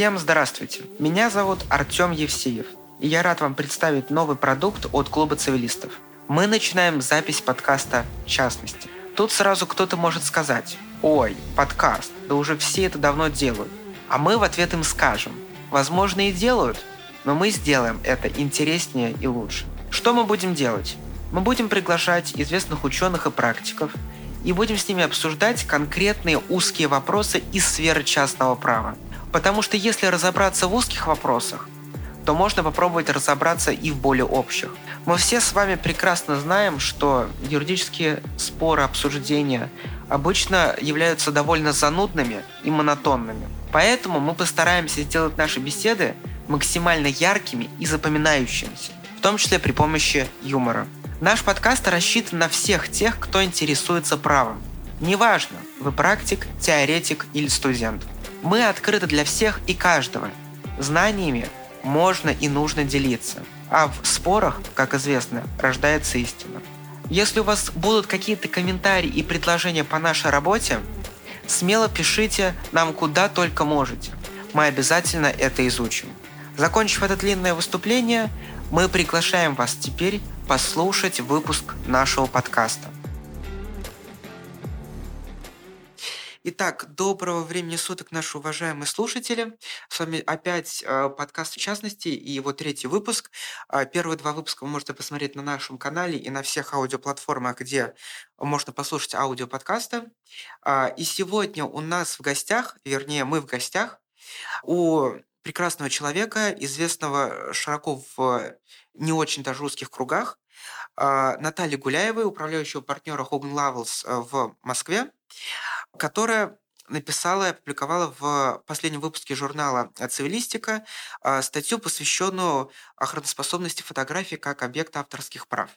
Всем здравствуйте. Меня зовут Артем Евсеев, и я рад вам представить новый продукт от Клуба цивилистов. Мы начинаем запись подкаста «Частности». Тут сразу кто-то может сказать «Ой, подкаст, да уже все это давно делают». А мы в ответ им скажем «Возможно и делают, но мы сделаем это интереснее и лучше». Что мы будем делать? Мы будем приглашать известных ученых и практиков и будем с ними обсуждать конкретные узкие вопросы из сферы частного права. Потому что если разобраться в узких вопросах, то можно попробовать разобраться и в более общих. Мы все с вами прекрасно знаем, что юридические споры, обсуждения обычно являются довольно занудными и монотонными. Поэтому мы постараемся сделать наши беседы максимально яркими и запоминающимися, в том числе при помощи юмора. Наш подкаст рассчитан на всех тех, кто интересуется правом. Неважно, вы практик, теоретик или студент. Мы открыты для всех и каждого. Знаниями можно и нужно делиться. А в спорах, как известно, рождается истина. Если у вас будут какие-то комментарии и предложения по нашей работе, смело пишите нам куда только можете. Мы обязательно это изучим. Закончив это длинное выступление, мы приглашаем вас теперь послушать выпуск нашего подкаста. Итак, доброго времени суток, наши уважаемые слушатели. С вами опять э, подкаст в частности и его третий выпуск. Э, первые два выпуска вы можете посмотреть на нашем канале и на всех аудиоплатформах, где можно послушать аудиоподкасты. Э, и сегодня у нас в гостях, вернее, мы в гостях у прекрасного человека, известного широко в не очень даже узких кругах, э, Натальи Гуляевой, управляющего партнера Hogan Lovells э, в Москве которая написала и опубликовала в последнем выпуске журнала «Цивилистика» а, статью, посвященную охраноспособности фотографии как объекта авторских прав.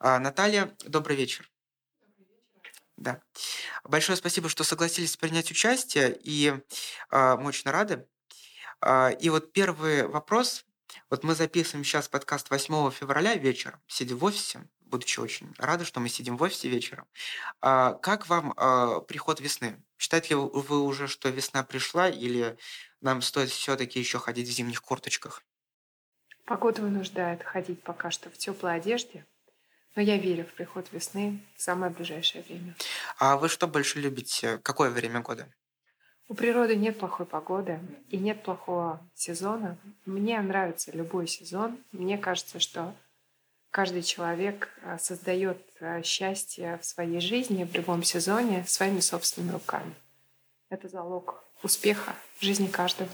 А, Наталья, добрый вечер. Да. Большое спасибо, что согласились принять участие, и э, мы очень рады. Э, и вот первый вопрос. Вот мы записываем сейчас подкаст 8 февраля вечером, сидя в офисе будучи очень рада, что мы сидим в офисе вечером. А, как вам а, приход весны? Считаете ли вы уже, что весна пришла, или нам стоит все-таки еще ходить в зимних курточках? Погода вынуждает ходить пока что в теплой одежде, но я верю в приход весны в самое ближайшее время. А вы что больше любите? Какое время года? У природы нет плохой погоды и нет плохого сезона. Мне нравится любой сезон. Мне кажется, что каждый человек э, создает э, счастье в своей жизни в любом сезоне своими собственными руками. Это залог успеха в жизни каждого.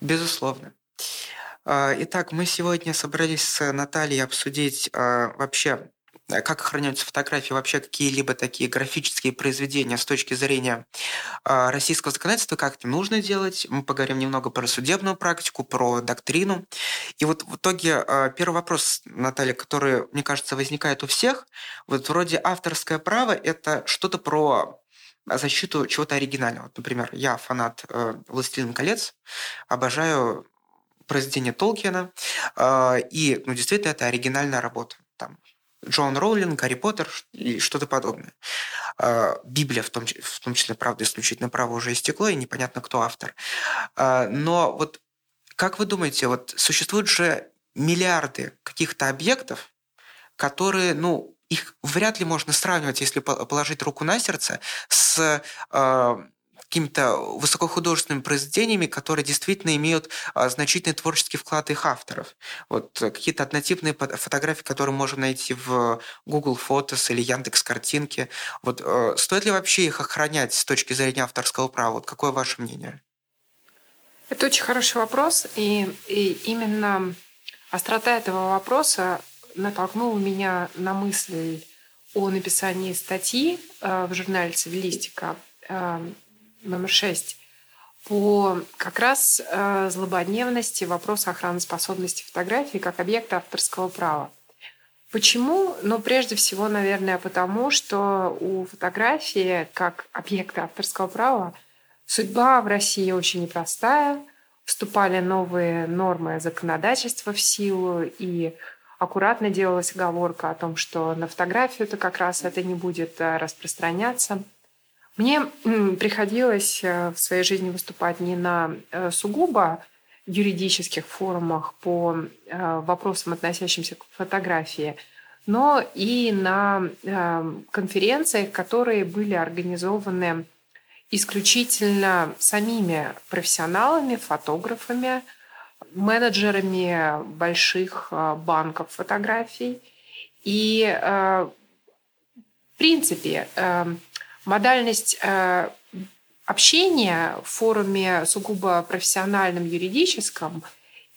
Безусловно. А, итак, мы сегодня собрались с Натальей обсудить а, вообще как охраняются фотографии, вообще какие-либо такие графические произведения с точки зрения э, российского законодательства, как это нужно делать. Мы поговорим немного про судебную практику, про доктрину. И вот в итоге э, первый вопрос, Наталья, который, мне кажется, возникает у всех. Вот вроде авторское право – это что-то про защиту чего-то оригинального. Например, я фанат э, «Властелин колец», обожаю произведение Толкина, э, и ну, действительно это оригинальная работа. Там Джон Роулинг, Гарри Поттер и что-то подобное. А, Библия в том, в том числе, правда, исключительно право уже истекло, и непонятно, кто автор. А, но вот как вы думаете, вот существуют же миллиарды каких-то объектов, которые, ну, их вряд ли можно сравнивать, если положить руку на сердце, с а, какими-то высокохудожественными произведениями, которые действительно имеют а, значительный творческий вклад их авторов. Вот э, какие-то однотипные фотографии, которые можем найти в Google Photos или Яндекс Картинки. Вот э, стоит ли вообще их охранять с точки зрения авторского права? Вот какое ваше мнение? Это очень хороший вопрос, и, и именно острота этого вопроса натолкнула меня на мысль о написании статьи э, в журнале «Цивилистика» номер шесть по как раз э, злободневности вопроса охраноспособности фотографии как объекта авторского права. Почему? Ну, прежде всего, наверное, потому, что у фотографии как объекта авторского права судьба в России очень непростая. Вступали новые нормы законодательства в силу, и аккуратно делалась оговорка о том, что на фотографию-то как раз это не будет э, распространяться – Мне приходилось в своей жизни выступать не на сугубо юридических форумах по вопросам, относящимся к фотографии, но и на конференциях, которые были организованы исключительно самими профессионалами, фотографами, менеджерами больших э, банков фотографий. И, э, в принципе, э, модальность общения в форуме сугубо профессиональном, юридическом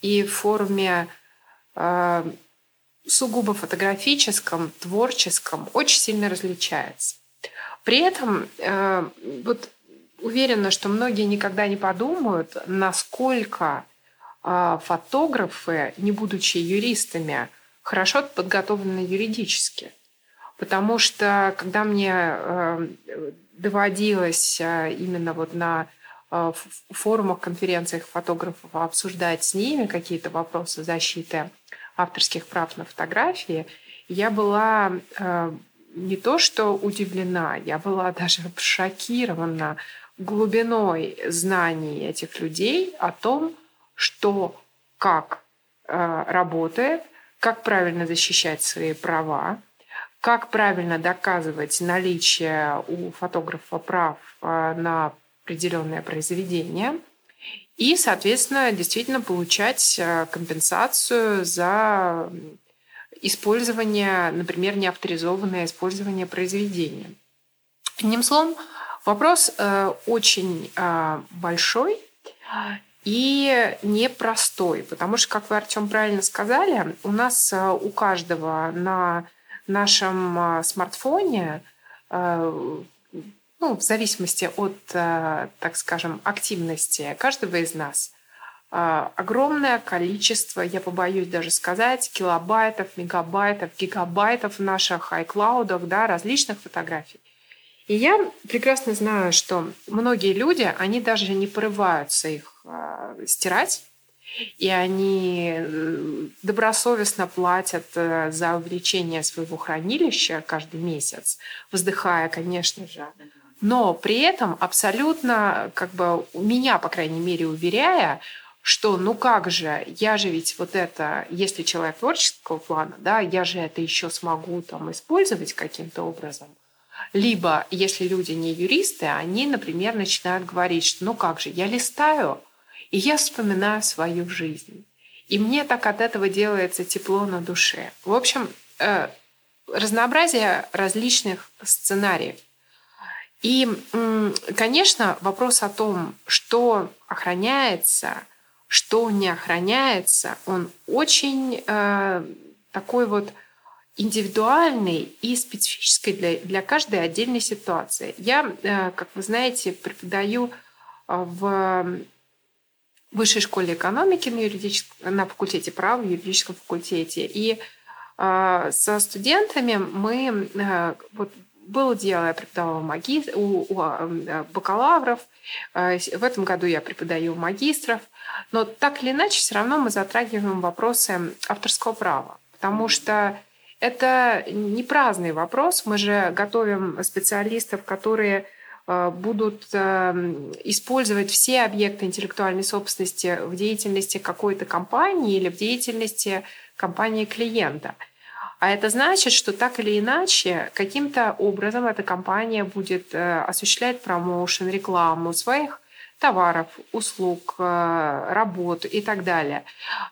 и в форуме сугубо фотографическом, творческом очень сильно различается. При этом вот уверена, что многие никогда не подумают, насколько фотографы, не будучи юристами, хорошо подготовлены юридически. Потому что когда мне э, доводилось э, именно вот на э, форумах, конференциях фотографов обсуждать с ними какие-то вопросы защиты авторских прав на фотографии, я была не то что удивлена, я была даже шокирована глубиной знаний этих людей о том, что как работает, как правильно защищать свои права, как правильно доказывать наличие у фотографа прав э, на определенное произведение и, соответственно, действительно получать э, компенсацию за использование, например, неавторизованное использование произведения. Одним словом, Вопрос э, очень большой и непростой, потому что, как вы, Артем, правильно сказали, у нас у каждого на нашем э, смартфоне, э, ну, в зависимости от, э, так скажем, активности каждого из нас, огромное количество, я побоюсь даже сказать, килобайтов, мегабайтов, гигабайтов в наших iCloud, да, различных фотографий. И я прекрасно знаю, что многие люди, они даже не порываются их стирать, и они э, добросовестно платят э, за увеличение своего хранилища каждый месяц, вздыхая, конечно же. Но при этом абсолютно, как бы, меня, по крайней мере, уверяя, что ну как же, я же ведь вот это, если человек творческого плана, да, я же это еще смогу там использовать каким-то образом. Либо, если люди не юристы, они, например, начинают говорить, что ну как же, я листаю, и я вспоминаю свою жизнь. И мне так от этого делается тепло на душе. В общем, э, разнообразие различных сценариев. И, конечно, вопрос о том, что охраняется, что не охраняется, он очень э, такой вот индивидуальной и специфической для, для каждой отдельной ситуации. Я, э, как вы знаете, преподаю э, в высшей школе экономики на, юридическом, на факультете права, в юридическом факультете. И э, со студентами мы... Вот, было дело, я преподавала маги... у, у бакалавров, в этом году я преподаю магистров, но так или иначе все равно мы затрагиваем вопросы авторского права, потому что это не праздный вопрос. Мы же готовим специалистов, которые э, будут э, использовать все объекты интеллектуальной собственности в деятельности какой-то компании или в деятельности компании клиента. А это значит, что так или иначе, каким-то образом эта компания будет э, осуществлять промоушен, рекламу своих товаров, услуг, работ и так далее.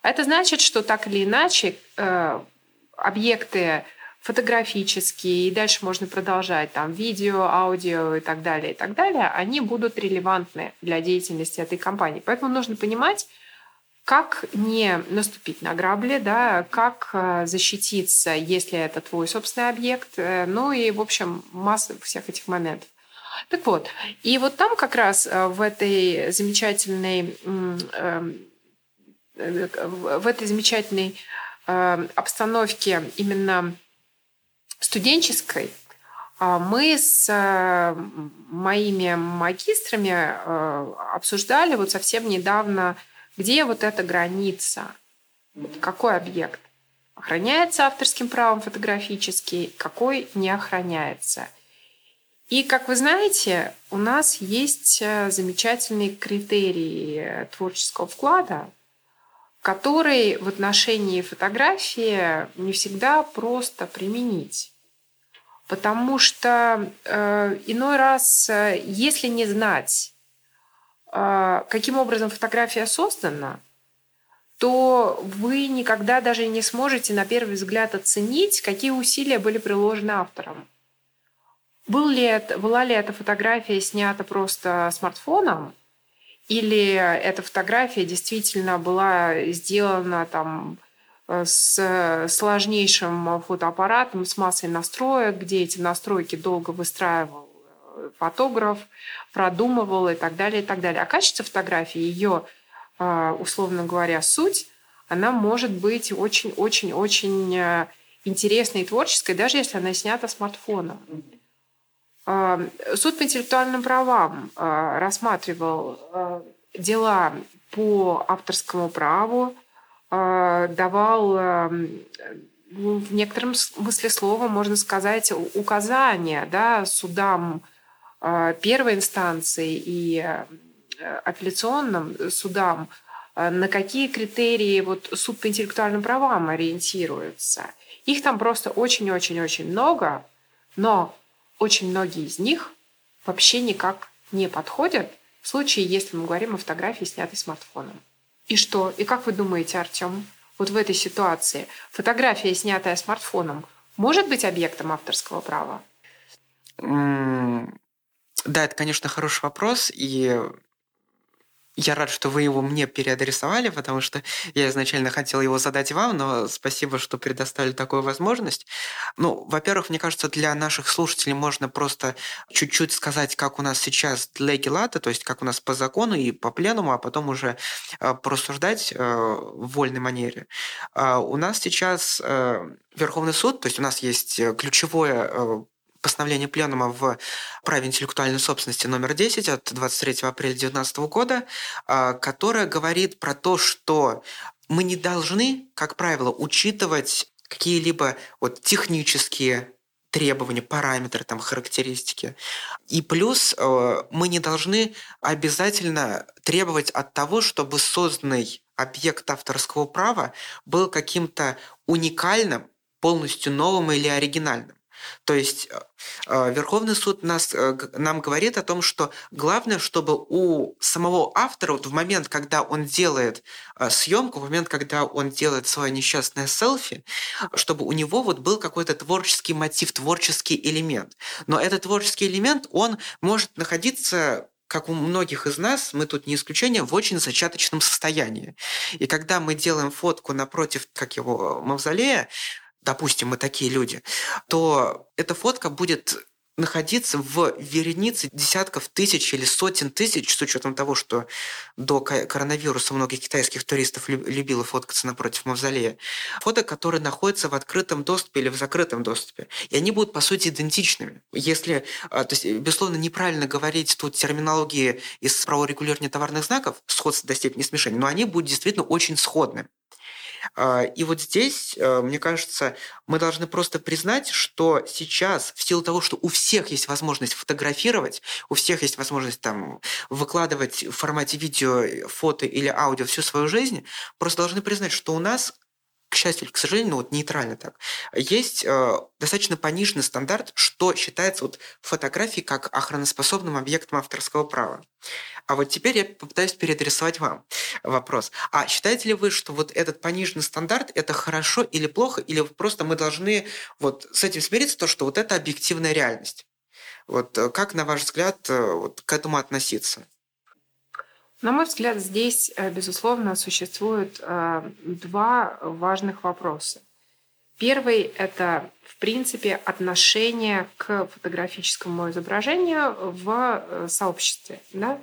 Это значит, что так или иначе объекты фотографические, и дальше можно продолжать, там, видео, аудио и так далее, и так далее, они будут релевантны для деятельности этой компании. Поэтому нужно понимать, как не наступить на грабли, да, как э, защититься, если это твой собственный объект, э, ну и, в общем, масса всех этих моментов. Так вот, и вот там как раз э, в этой замечательной, эм, в этой замечательной обстановке именно студенческой а мы с э, моими магистрами э, обсуждали вот совсем недавно, где вот эта граница, какой объект охраняется авторским правом фотографический, какой не охраняется. И, как вы знаете, у нас есть э, замечательные критерии творческого вклада, который в отношении фотографии не всегда просто применить. Потому что э, иной раз, э, если не знать, э, каким образом фотография создана, то вы никогда даже не сможете на первый взгляд оценить, какие усилия были приложены автором. Был ли это, была ли эта фотография снята просто смартфоном, или эта фотография действительно была сделана там э, с сложнейшим фотоаппаратом, с массой настроек, где эти настройки долго выстраивал э, фотограф, продумывал и так далее, и так далее. А качество фотографии, ее, э, условно говоря, суть, она может быть очень-очень-очень интересной и творческой, даже если она снята смартфоном. Суд по интеллектуальным правам а, рассматривал а, дела по авторскому праву, а, давал ну, в некотором смысле слова, можно сказать, указания да, судам первой инстанции и апелляционным судам, на какие критерии вот суд по интеллектуальным правам ориентируется. Их там просто очень-очень-очень много, но очень многие из них вообще никак не подходят в случае, если мы говорим о фотографии, снятой смартфоном. И что? И как вы думаете, Артем, вот в этой ситуации фотография, снятая смартфоном, может быть объектом авторского права? Да, это, конечно, хороший вопрос, и я рад, что вы его мне переадресовали, потому что я изначально хотел его задать вам, но спасибо, что предоставили такую возможность. Ну, во-первых, мне кажется, для наших слушателей можно просто чуть-чуть сказать, как у нас сейчас леги лата, то есть как у нас по закону и по пленуму, а потом уже э, порассуждать э, в вольной манере. Э, у нас сейчас э, Верховный суд, то есть у нас есть ключевое постановление Пленума в праве интеллектуальной собственности номер 10 от 23 апреля 2019 года, а, которое говорит про то, что мы не должны, как правило, учитывать какие-либо вот технические требования, параметры, там, характеристики. И плюс э, мы не должны обязательно требовать от того, чтобы созданный объект авторского права был каким-то уникальным, полностью новым или оригинальным. То есть э, э, Верховный суд нас, э, нам говорит о том, что главное, чтобы у самого автора вот в момент, когда он делает съемку, в момент, когда он делает свое несчастное селфи, чтобы у него вот был какой-то творческий мотив, творческий элемент. Но этот творческий элемент, он может находиться как у многих из нас, мы тут не исключение, в очень зачаточном состоянии. И когда мы делаем фотку напротив, как его, мавзолея, допустим, мы такие люди, то эта фотка будет находиться в веренице десятков тысяч или сотен тысяч, с учетом того, что до коронавируса многих китайских туристов любило фоткаться напротив мавзолея. Фото, которые находятся в открытом доступе или в закрытом доступе. И они будут, по сути, идентичными. Если, а, то есть, безусловно, неправильно говорить тут терминологии из праворегулирования товарных знаков, сходство до степени смешения, но они будут действительно очень сходны. А, и вот здесь, э, мне кажется, мы должны просто признать, что сейчас, в силу того, что у всех есть возможность фотографировать, у всех есть возможность там выкладывать в формате видео, фото или аудио всю свою жизнь, просто должны признать, что у нас к счастью или к сожалению, ну вот нейтрально так, есть э, достаточно пониженный стандарт, что считается вот фотографией как охраноспособным объектом авторского права. А вот теперь я попытаюсь переадресовать вам вопрос. А считаете ли вы, что вот этот пониженный стандарт это хорошо или плохо, или просто мы должны вот с этим смириться, то, что вот это объективная реальность? Вот э, как, на ваш взгляд, э, вот к этому относиться? На мой взгляд, здесь, э, безусловно, существует два важных вопроса. Первый – это, в принципе, отношение к фотографическому изображению в сообществе. Да?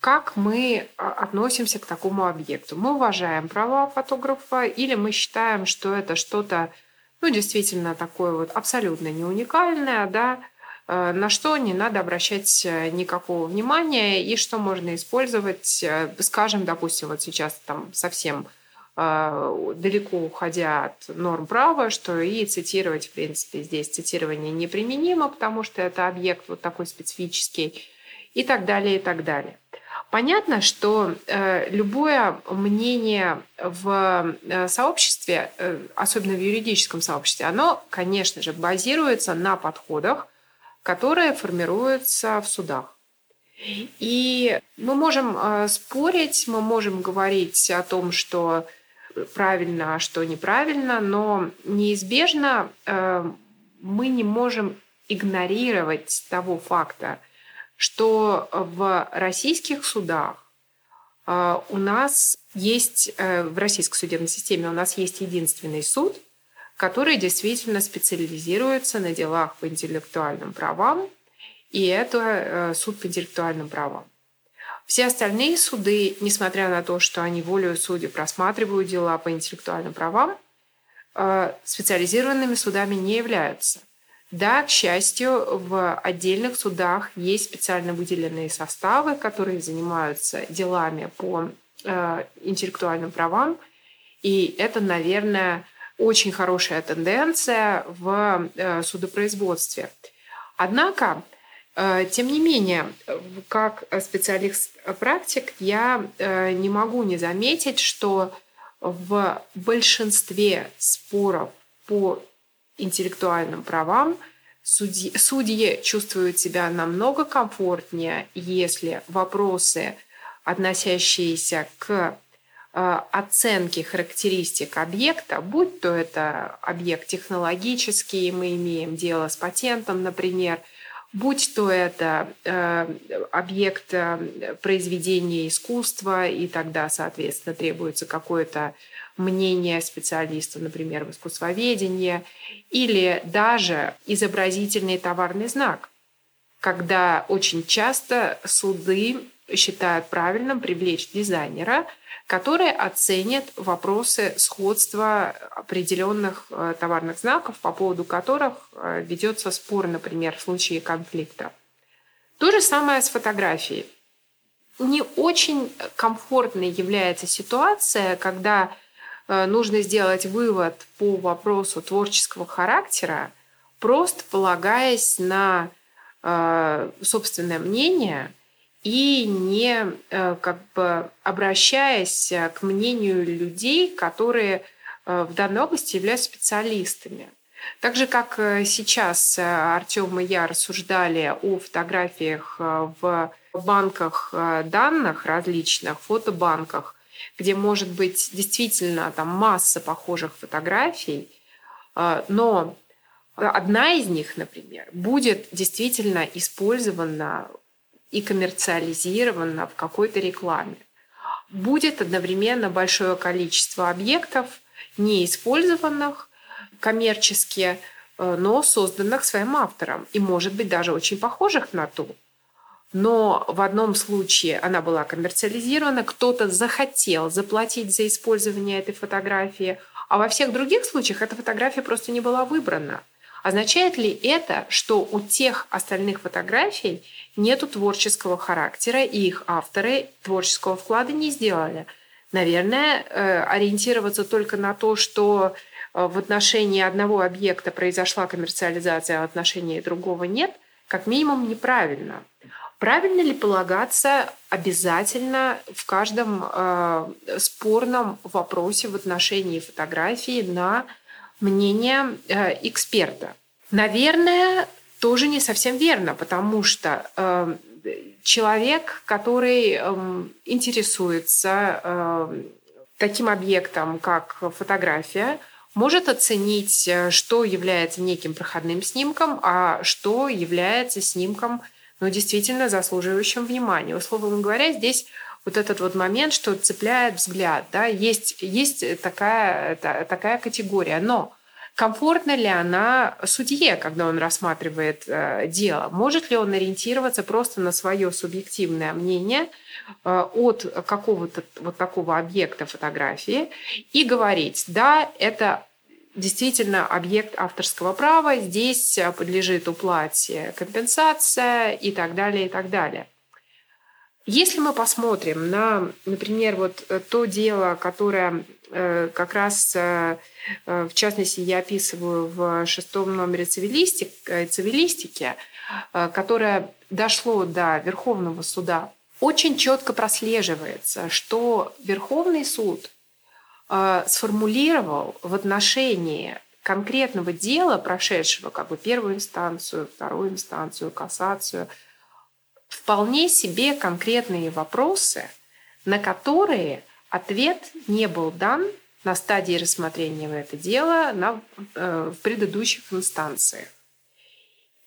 как мы относимся к такому объекту. Мы уважаем права фотографа или мы считаем, что это что-то, ну, действительно такое вот абсолютно не уникальное, да, э, на что не надо обращать э, никакого внимания и что можно использовать, э, скажем, допустим, вот сейчас там совсем э, далеко уходя от норм права, что и цитировать, в принципе, здесь цитирование неприменимо, потому что это объект вот такой специфический, и так далее, и так далее. Понятно, что э, любое мнение в э, сообществе, э, особенно в юридическом сообществе, оно, конечно же, базируется на подходах, которые формируются в судах. И мы можем э, спорить, мы можем говорить о том, что правильно, а что неправильно, но неизбежно э, мы не можем игнорировать того факта, что в российских судах э, у нас есть, в российской судебной системе у нас есть единственный суд, который действительно специализируется на делах по интеллектуальным правам и это э, суд по интеллектуальным правам. Все остальные суды, несмотря на то, что они волею судей просматривают дела по интеллектуальным правам, э, специализированными судами не являются. Да, к счастью, в отдельных судах есть специально выделенные составы, которые занимаются делами по э, интеллектуальным правам. И это, наверное, очень хорошая тенденция в судопроизводстве. Однако Э, тем не менее, как специалист-практик, я э, не могу не заметить, что в большинстве споров по интеллектуальным правам судьи, судьи чувствуют себя намного комфортнее, если вопросы, относящиеся к э, оценке характеристик объекта, будь то это объект технологический, мы имеем дело с патентом, например – будь то это э, объект э, произведения искусства, и тогда, соответственно, требуется какое-то мнение специалиста, например, в искусствоведении, или даже изобразительный товарный знак, когда очень часто суды считают правильным привлечь дизайнера – которые оценят вопросы сходства определенных э, товарных знаков, по поводу которых э, ведется спор, например, в случае конфликта. То же самое с фотографией. Не очень комфортной является ситуация, когда э, нужно сделать вывод по вопросу творческого характера, просто полагаясь на собственное мнение – и не э, как бы обращаясь э, к мнению людей, которые э, в данной области являются специалистами. Так же, как сейчас Артем и я рассуждали о фотографиях в банках данных различных, фотобанках, где может быть действительно там масса похожих фотографий, но одна из них, например, будет действительно использована и коммерциализировано в какой-то рекламе. Будет одновременно большое количество объектов, неиспользованных коммерчески, э, но созданных своим автором. И, может быть, даже очень похожих на ту. Но в одном случае она была коммерциализирована, кто-то захотел заплатить за использование этой фотографии, а во всех других случаях эта фотография просто не была выбрана. Означает ли это, что у тех остальных фотографий нету творческого характера, и их авторы творческого вклада не сделали? Наверное, э, ориентироваться только на то, что э, в отношении одного объекта произошла коммерциализация, а в отношении другого нет, как минимум неправильно. Правильно ли полагаться обязательно в каждом э, спорном вопросе в отношении фотографии на мнение э, эксперта. Наверное, тоже не совсем верно, потому что э, человек, который э, интересуется э, таким объектом, как фотография, может оценить, э, что является неким проходным снимком, а что является снимком ну, действительно заслуживающим внимания. Условно говоря, здесь вот этот вот момент, что цепляет взгляд. Да? Есть, есть такая, такая категория. Но комфортна ли она судье, когда он рассматривает э, дело? Может ли он ориентироваться просто на свое субъективное мнение э, от какого-то вот такого объекта фотографии и говорить, да, это действительно объект авторского права, здесь подлежит уплате компенсация и так далее, и так далее. Если мы посмотрим на, например, вот э, то дело, которое э, как раз, в частности, я описываю в шестом номере цивилистик, цивилистики, которое дошло до Верховного суда, очень четко прослеживается, что Верховный суд сформулировал в отношении конкретного дела, прошедшего как бы первую инстанцию, вторую инстанцию, кассацию, вполне себе конкретные вопросы, на которые ответ не был дан на стадии рассмотрения это дело на, э, в предыдущих инстанциях.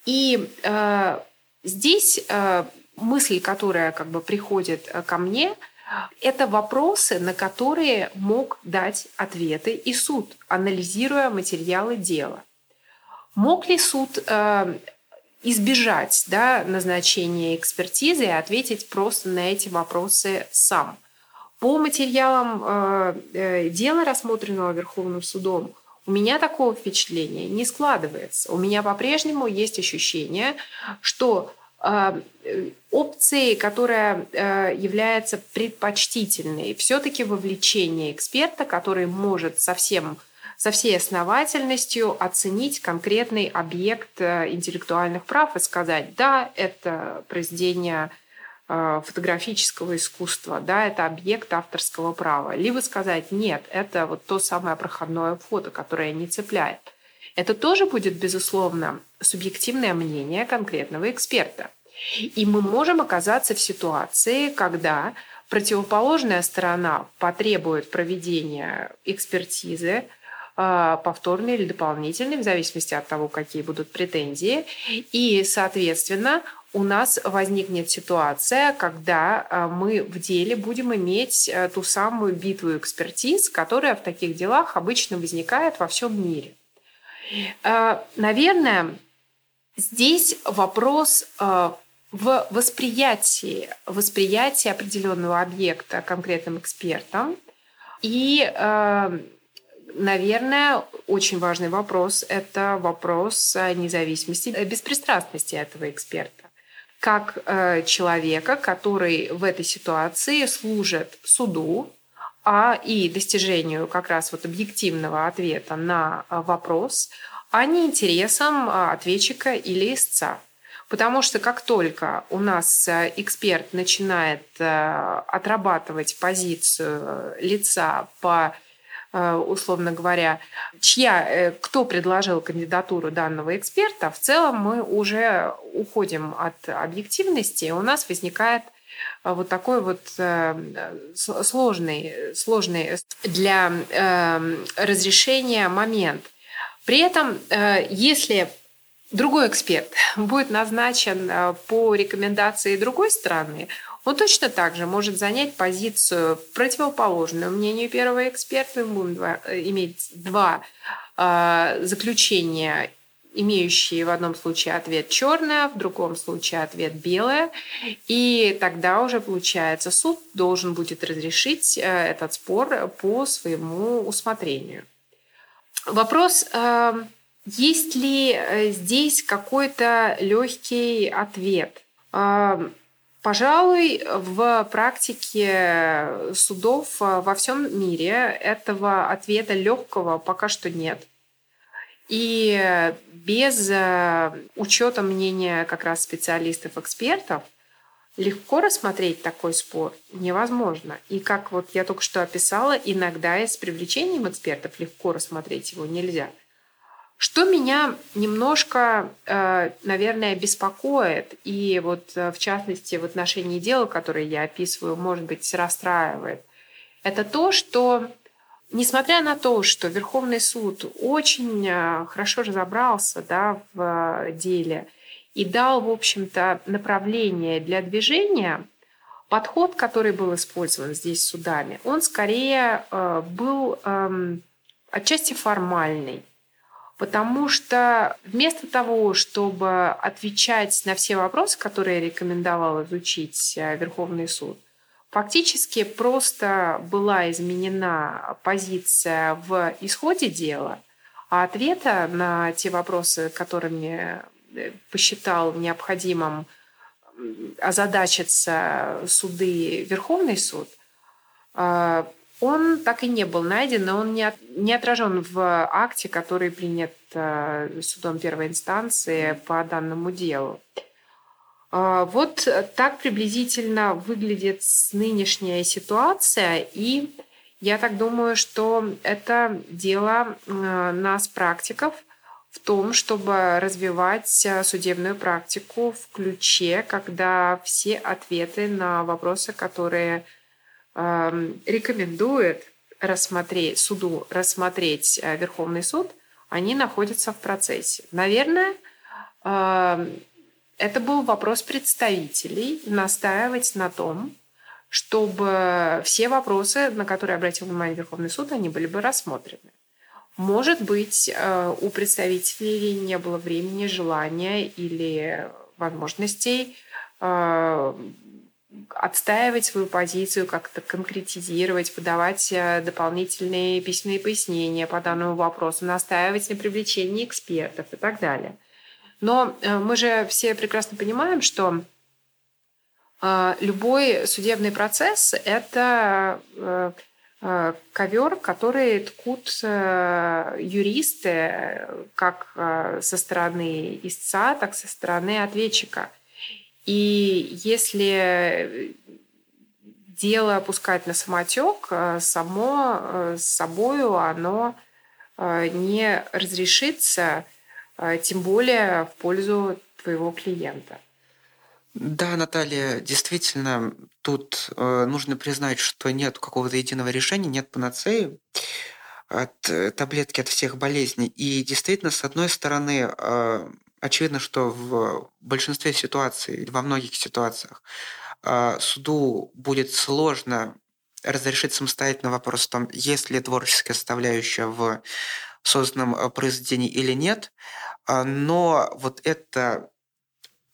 И э, здесь э, мысль, которая как бы приходит э, ко мне – это вопросы, на которые мог дать ответы и суд, анализируя материалы дела. Мог ли суд э, избежать да, назначения экспертизы и ответить просто на эти вопросы сам? По материалам э, э, дела, рассмотренного Верховным судом, у меня такого впечатления не складывается. У меня по-прежнему есть ощущение, что а, опции, которая э, является предпочтительной, все-таки вовлечение эксперта, который может совсем со всей основательностью оценить конкретный объект э, интеллектуальных прав и сказать, да, это произведение э, фотографического искусства, да, это объект авторского права. Либо сказать, нет, это вот то самое проходное фото, которое не цепляет. Это тоже будет, безусловно, субъективное мнение конкретного эксперта. И мы можем оказаться в ситуации, когда противоположная сторона потребует проведения экспертизы, а, повторной или дополнительной, в зависимости от того, какие будут претензии. И, соответственно, у нас возникнет ситуация, когда а, мы в деле будем иметь а, ту самую битву экспертиз, которая в таких делах обычно возникает во всем мире. Наверное, здесь вопрос в восприятии, восприятии определенного объекта конкретным экспертом. И, наверное, очень важный вопрос – это вопрос независимости, беспристрастности этого эксперта как э, человека, который в этой ситуации служит суду, а и достижению как раз вот объективного ответа на вопрос, а не интересам ответчика или истца. Потому что как только у нас э, эксперт начинает э, отрабатывать позицию лица по э, условно говоря, чья, кто предложил кандидатуру данного эксперта, в целом мы уже уходим от объективности, у нас возникает вот такой вот сложный, сложный для разрешения момент. При этом, если другой эксперт будет назначен э, по рекомендации другой страны, он точно так же может занять позицию противоположную мнению первого эксперта. Мы будем два, э, иметь два э, заключения, имеющие в одном случае ответ черное, в другом случае ответ белое. И тогда уже получается суд должен будет разрешить э, этот спор по своему усмотрению. Вопрос э, есть ли здесь какой-то легкий ответ? Пожалуй, в практике судов э, во всем мире этого ответа легкого пока что нет. И без э, учета мнения как раз специалистов-экспертов легко рассмотреть такой спор невозможно. И как вот я только что описала, иногда и с привлечением экспертов легко рассмотреть его нельзя – что меня немножко, э, наверное, беспокоит, и вот э, в частности в отношении дела, которое я описываю, может быть, расстраивает, это то, что несмотря на то, что Верховный суд очень э, хорошо разобрался да, в деле и дал, в общем-то, направление для движения, подход, который был использован здесь судами, он скорее был эм, отчасти формальный Потому что вместо того, чтобы отвечать на все вопросы, которые рекомендовал изучить э, Верховный суд, фактически просто была изменена позиция в исходе дела, а ответа на те вопросы, которыми э, посчитал необходимым озадачиться суды Верховный суд, э, Он так и не был найден, но он не, от, не отражен в акте, который принят э, судом первой инстанции по данному делу. Э, вот так приблизительно выглядит нынешняя ситуация, и я так думаю, что это дело э, нас, практиков, в том, чтобы развивать э, судебную практику в ключе, когда все ответы на вопросы, которые Эм, рекомендует рассмотреть, суду рассмотреть э, Верховный суд, они находятся в процессе. Наверное, эм, это был вопрос представителей настаивать на том, чтобы все вопросы, на которые обратил внимание Верховный суд, они были бы рассмотрены. Может быть, э, у представителей не было времени, желания или возможностей э, отстаивать свою позицию, как-то конкретизировать, подавать э, дополнительные письменные пояснения по данному вопросу, настаивать на привлечении экспертов и так далее. Но э, мы же все прекрасно понимаем, что э, любой судебный процесс – это ковер, который ткут юристы как со стороны истца, так со стороны ответчика – и если дело опускать на самотек, э, само э, с собою оно э, не разрешится, тем более в пользу твоего клиента. Да, Наталья, действительно, тут э, нужно признать, что нет какого-то единого решения, нет панацеи от таблетки от всех болезней. И действительно, с одной стороны, э, очевидно, что в большинстве ситуаций, во многих ситуациях а, суду будет сложно разрешить самостоятельно вопрос о том, есть ли творческая составляющая в созданном а, произведении или нет. А, но вот эта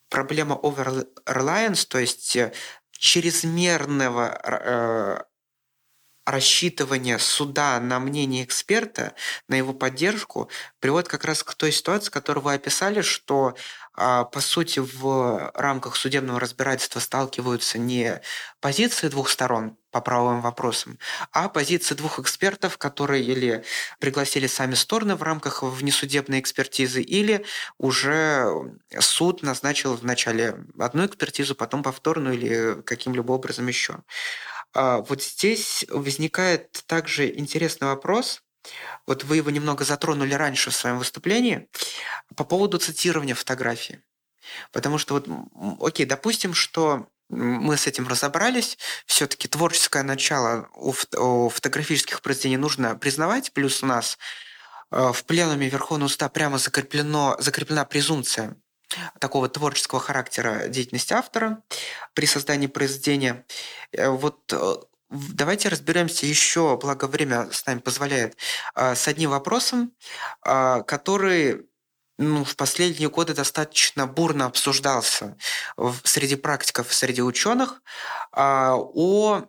проблема over-reliance, то есть э, чрезмерного э, рассчитывание суда на мнение эксперта, на его поддержку, приводит как раз к той ситуации, которую вы описали, что а, по сути в рамках судебного разбирательства сталкиваются не позиции двух сторон по правовым вопросам, а позиции двух экспертов, которые или пригласили сами стороны в рамках внесудебной экспертизы, или уже суд назначил вначале одну экспертизу, потом повторную или каким-либо образом еще. А, вот здесь возникает также интересный вопрос. Вот вы его немного затронули раньше в своем выступлении по поводу цитирования фотографии. Потому что вот, окей, допустим, что мы с этим разобрались. Все-таки творческое начало у, у фотографических произведений нужно признавать. Плюс у нас э, в пленуме Верховного Суда прямо закреплено, закреплена презумпция такого творческого характера деятельности автора при создании произведения. Э, вот э, Давайте разберемся еще, благо время с нами позволяет, э, с одним вопросом, который ну, в последние годы достаточно бурно обсуждался среди практиков, среди ученых о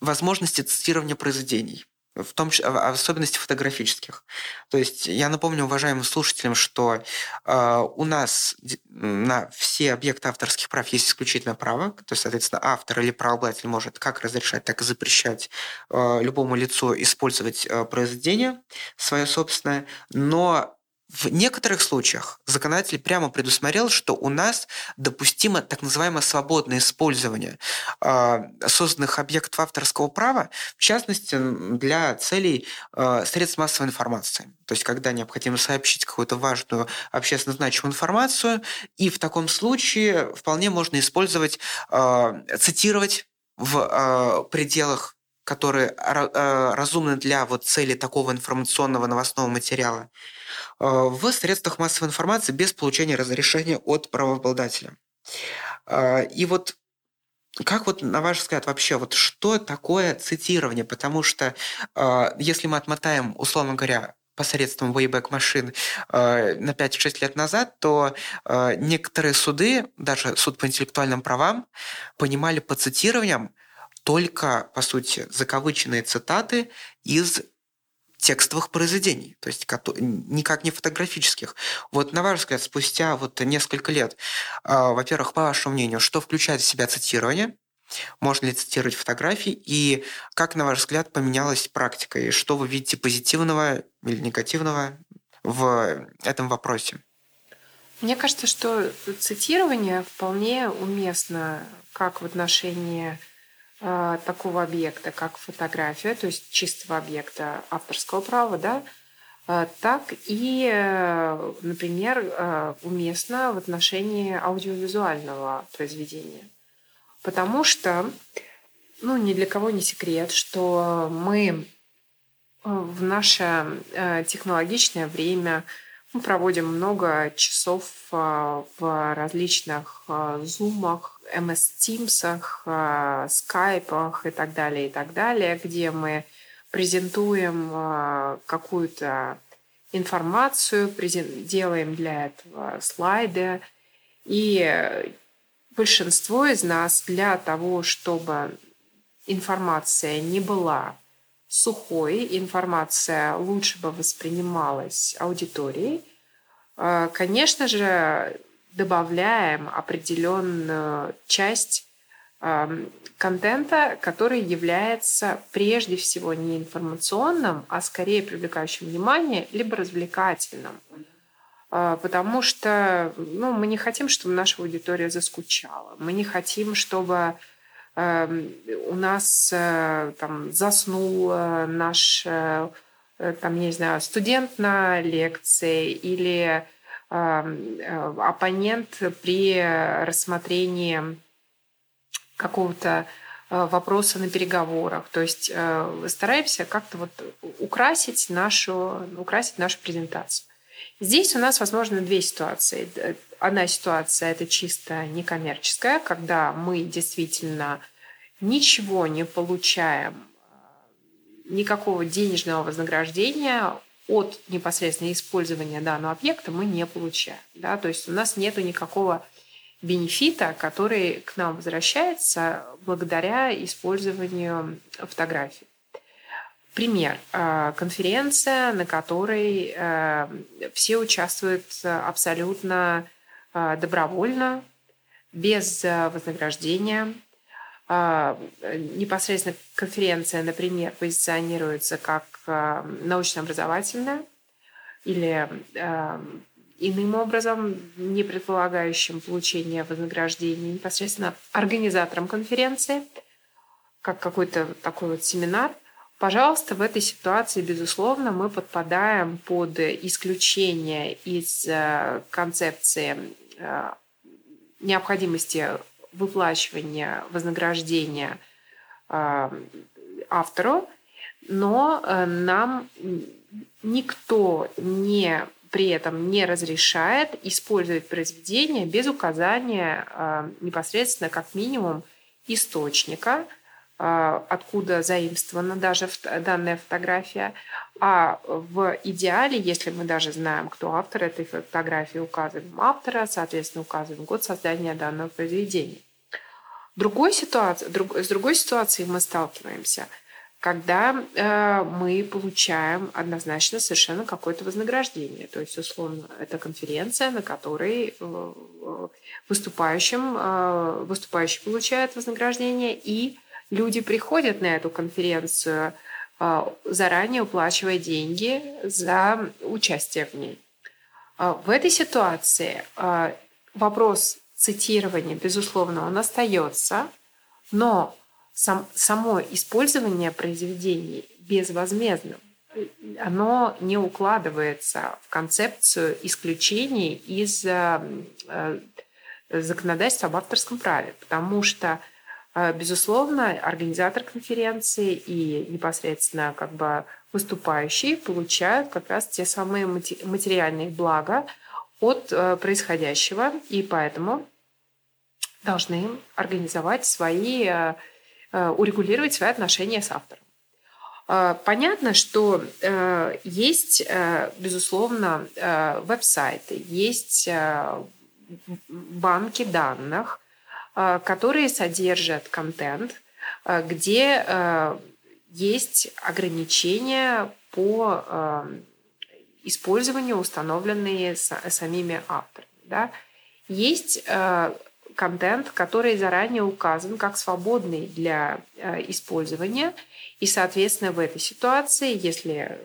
возможности цитирования произведений в том в особенности фотографических. То есть я напомню уважаемым слушателям, что э, у нас на все объекты авторских прав есть исключительное право, то есть, соответственно, автор или правообладатель может как разрешать, так и запрещать э, любому лицу использовать э, произведение свое собственное, но в некоторых случаях законодатель прямо предусмотрел, что у нас допустимо так называемое свободное использование э, созданных объектов авторского права, в частности, для целей э, средств массовой информации. То есть, когда необходимо сообщить какую-то важную общественно значимую информацию, и в таком случае вполне можно использовать, э, цитировать в пределах которые разумны для вот цели такого информационного новостного материала. Э, в средствах массовой информации без получения разрешения от правообладателя. Э, и вот как вот, на ваш взгляд, вообще, вот что такое цитирование? Потому что э, если мы отмотаем, условно говоря, посредством Wayback машин э, на 5-6 лет назад, то э, некоторые суды, даже суд по интеллектуальным правам, понимали по цитированиям только, по сути, закавыченные цитаты из текстовых произведений, то есть никак не фотографических. Вот на ваш взгляд, спустя вот несколько лет, а, во-первых, по вашему мнению, что включает в себя цитирование, Можно ли цитировать фотографии? И как, на ваш взгляд, поменялась практика? И что вы видите позитивного или негативного в этом вопросе? Мне кажется, что цитирование вполне уместно как в отношении э, такого объекта, как фотография, то есть чистого объекта авторского права, да, э, так и, э, например, уместно в отношении аудиовизуального произведения. Потому что, ну, ни для кого не секрет, что мы в наше технологичное время мы проводим много часов э, в различных зумах, MS Teams, скайпах и так далее, и так далее, где мы презентуем какую-то информацию, делаем для этого слайды. И большинство из нас для того, чтобы информация не была сухой, информация лучше бы воспринималась аудиторией, э, конечно же, добавляем определенную часть эм, контента, который является прежде всего не информационным, а скорее привлекающим внимание, либо развлекательным. А, потому что ну, мы не хотим, чтобы наша аудитория заскучала. Мы не хотим, чтобы у нас э, там заснул э, наш э, там, не знаю, студент на лекции или эм, оппонент при рассмотрении какого-то вопроса на переговорах. То есть стараемся как-то вот украсить нашу, украсить нашу презентацию. Здесь у нас, возможно, две ситуации. Одна ситуация – это чисто некоммерческая, когда мы действительно ничего не получаем, э, никакого денежного вознаграждения от непосредственно использования данного объекта мы не получаем. Да? То есть у нас нет никакого бенефита, который к нам возвращается благодаря использованию фотографий. Пример. Э, конференция, на которой э, все участвуют абсолютно э, добровольно, без вознаграждения. Непосредственно конференция, например, позиционируется как научно-образовательная или иным образом, не предполагающим получение вознаграждения непосредственно организатором конференции, как какой-то такой вот семинар – Пожалуйста, в этой ситуации, безусловно, мы подпадаем под исключение из э, концепции э, необходимости выплачивания вознаграждения э, автору, но нам никто не при этом не разрешает использовать произведение без указания непосредственно как минимум источника – откуда заимствована даже данная фотография. А в идеале, если мы даже знаем, кто автор этой фотографии, указываем автора, соответственно, указываем год создания данного произведения. Другой ситуации, друг, с другой ситуацией мы сталкиваемся, когда э, мы получаем однозначно совершенно какое-то вознаграждение. То есть, условно, это конференция, на которой э, выступающим, э, выступающий получает вознаграждение и люди приходят на эту конференцию, а, заранее уплачивая деньги за участие в ней. А, в этой ситуации а, вопрос цитирования, безусловно, он остается, но сам, само использование произведений безвозмездным, оно не укладывается в концепцию исключений из законодательства об авторском праве, потому что безусловно, организатор конференции и непосредственно как бы выступающие получают как раз те самые материальные блага от э, происходящего, и поэтому должны организовать свои, э, э, урегулировать свои отношения с автором. А, понятно, что есть, безусловно, веб-сайты, есть банки данных, которые содержат контент, э, где э, есть ограничения по использованию, установленные самими авторами. Да? Есть контент, который заранее указан как свободный для э, использования. И, соответственно, в этой ситуации, если э,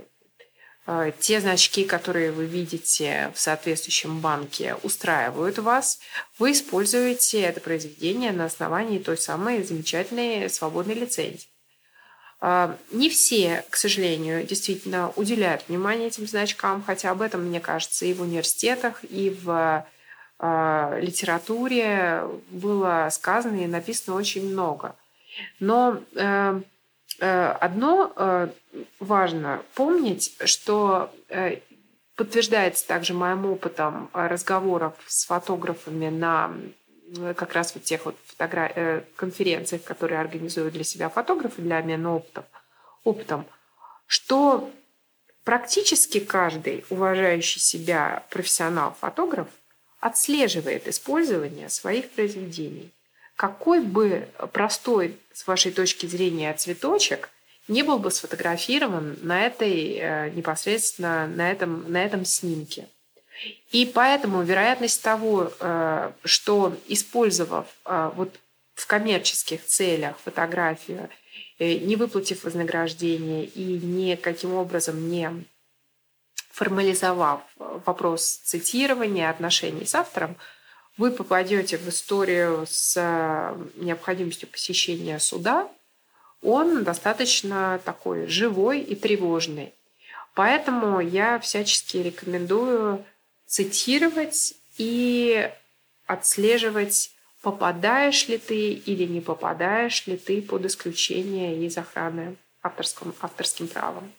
те значки, которые вы видите в соответствующем банке, устраивают вас, вы используете это произведение на основании той самой замечательной свободной лицензии. А, не все, к сожалению, действительно уделяют внимание этим значкам, хотя об этом, мне кажется, и в университетах, и в а, литературе было сказано и написано очень много. Но э, э, одно э, важно помнить, что подтверждается также моим опытом разговоров с фотографами на как раз вот тех вот фотогра... Э, конференциях, которые организуют для себя фотографы для обмена опытом, опытом, что практически каждый уважающий себя профессионал-фотограф отслеживает использование своих произведений. Какой бы простой, с вашей точки зрения, цветочек не был бы сфотографирован на этой э, непосредственно на этом, на этом снимке. И поэтому вероятность того, э, что использовав э, вот в коммерческих целях фотографию, не выплатив вознаграждение и никаким образом не формализовав вопрос цитирования отношений с автором, вы попадете в историю с необходимостью посещения суда, он достаточно такой живой и тревожный. Поэтому я всячески рекомендую цитировать и отслеживать, попадаешь ли ты или не попадаешь ли ты под исключение из охраны авторским, авторским правом.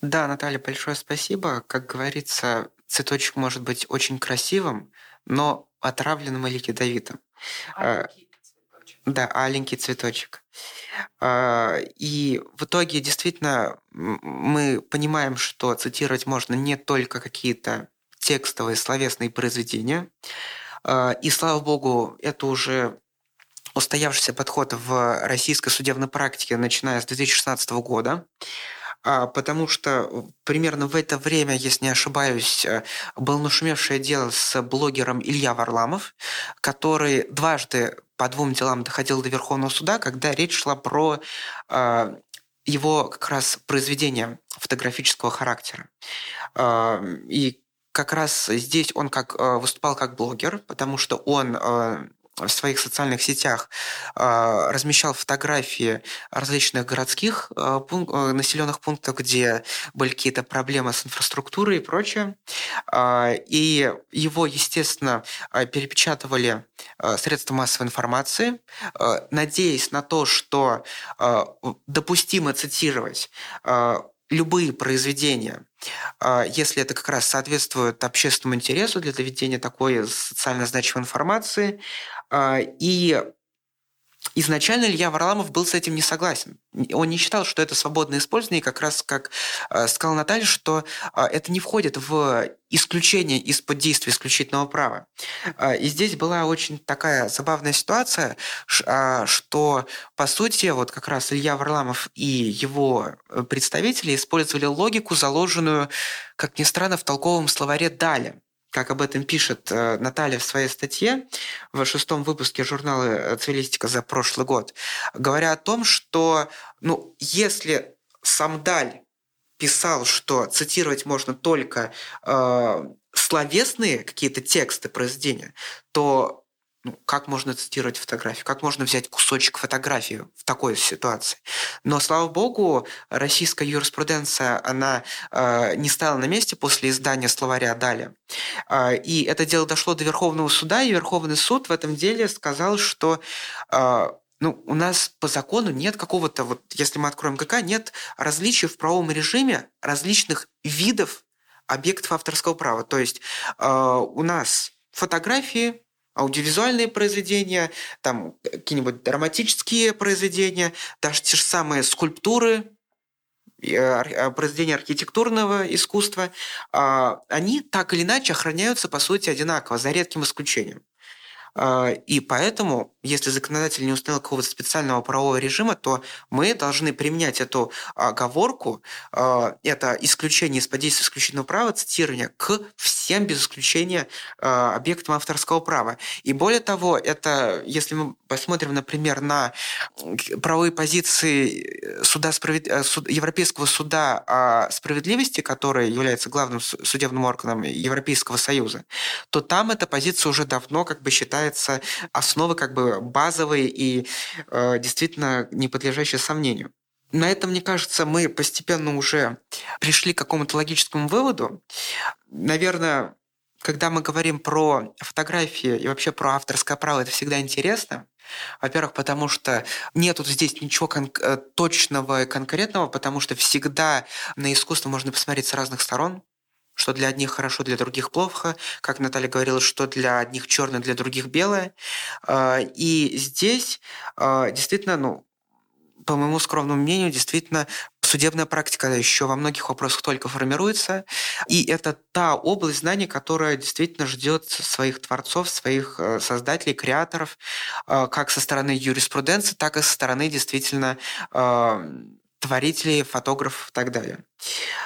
Да, Наталья, большое спасибо. Как говорится, цветочек может быть очень красивым, но отравленным или ядовитым. Аленький цветочек. Да, аленький цветочек. А, и в итоге действительно мы понимаем, что цитировать можно не только какие-то текстовые словесные произведения. А, и слава богу, это уже устоявшийся подход в российской судебной практике, начиная с 2016 года а, потому что примерно в это время, если не ошибаюсь, э, было нашумевшее дело с блогером Илья Варламов, который дважды по двум делам доходил до Верховного суда, когда речь шла про а, его как раз произведение фотографического характера. И как раз здесь он как, э, выступал как блогер, потому что он э, в своих социальных сетях э, размещал фотографии различных городских населенных пунктов, где были какие-то проблемы с инфраструктурой и прочее. и его, естественно, перепечатывали средства массовой информации, надеясь на то, что допустимо цитировать любые произведения, а, если это как раз соответствует общественному интересу для доведения такой социально значимой информации. А, и Изначально Илья Варламов был с этим не согласен. Он не считал, что это свободное использование, как раз как э, сказал Наталья, что э, это не входит в исключение из-под действия исключительного права. Э, и здесь была очень такая забавная ситуация, э, что, по сути, вот как раз Илья Варламов и его представители использовали логику, заложенную, как ни странно, в толковом словаре Дали как об этом пишет э, Наталья в своей статье в шестом выпуске журнала э, «Цивилистика» за прошлый год, говоря о том, что ну, если Самдаль писал, что цитировать можно только э, словесные какие-то тексты произведения, то ну, как можно цитировать фотографию, как можно взять кусочек фотографии в такой ситуации. Но, слава богу, российская юриспруденция, она э, не стала на месте после издания словаря «Далее». Э, и это дело дошло до Верховного суда, и Верховный суд в этом деле сказал, что э, ну, у нас по закону нет какого-то, вот если мы откроем ГК, нет различий в правовом режиме различных видов объектов авторского права. То есть э, у нас фотографии, аудиовизуальные произведения, там какие-нибудь драматические произведения, даже те же самые скульптуры, э, э, произведения архитектурного искусства, а, они так или иначе охраняются, по сути, одинаково, за редким исключением. А, и поэтому, если законодатель не установил какого-то специального правового режима, то мы должны применять эту оговорку, а, это исключение из-под исключительного права, цитирование, к всем без исключения объектам авторского права. И более того, это, если мы посмотрим, например, на правовые позиции суда справед... Э, суд... Европейского суда справедливости, который является главным судебным органом Европейского Союза, то там эта позиция уже давно как бы считается основой как бы базовой и э, действительно не подлежащей сомнению. На этом, мне кажется, мы постепенно уже пришли к какому-то логическому выводу. Наверное, когда мы говорим про фотографии и вообще про авторское право, это всегда интересно. Во-первых, потому что нет тут здесь ничего кон- э, точного и конкретного, потому что всегда на искусство можно посмотреть с разных сторон что для одних хорошо, для других плохо, как Наталья говорила, что для одних черное, для других белое. А, и здесь а, действительно, ну, по моему скромному мнению, действительно судебная практика еще во многих вопросах только формируется, и это та область знаний, которая действительно ждет своих творцов, своих э, создателей, креаторов, э, как со стороны юриспруденции, так и со стороны действительно творителей, фотографов и так далее.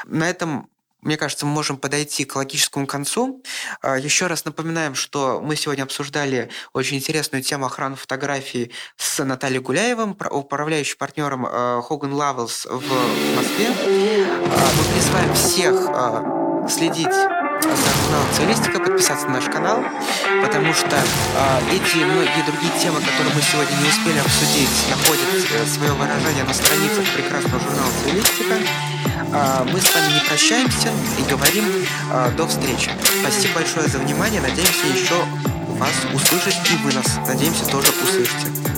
На этом мне кажется, мы можем подойти к логическому концу. А, Еще раз напоминаем, что мы сегодня обсуждали очень интересную тему охраны фотографий с Натальей Гуляевым, управляющим партнером Хоган Лавелс в Москве. А, мы призываем всех следить за журналом «Цивилистика», подписаться на наш канал, потому что эти и многие другие темы, которые мы сегодня не успели обсудить, находят э, свое выражение на страницах прекрасного журнала «Цивилистика». Э, мы с вами не прощаемся и говорим э, до встречи. Спасибо большое за внимание. Надеемся еще вас услышать, и вы нас, надеемся, тоже услышите.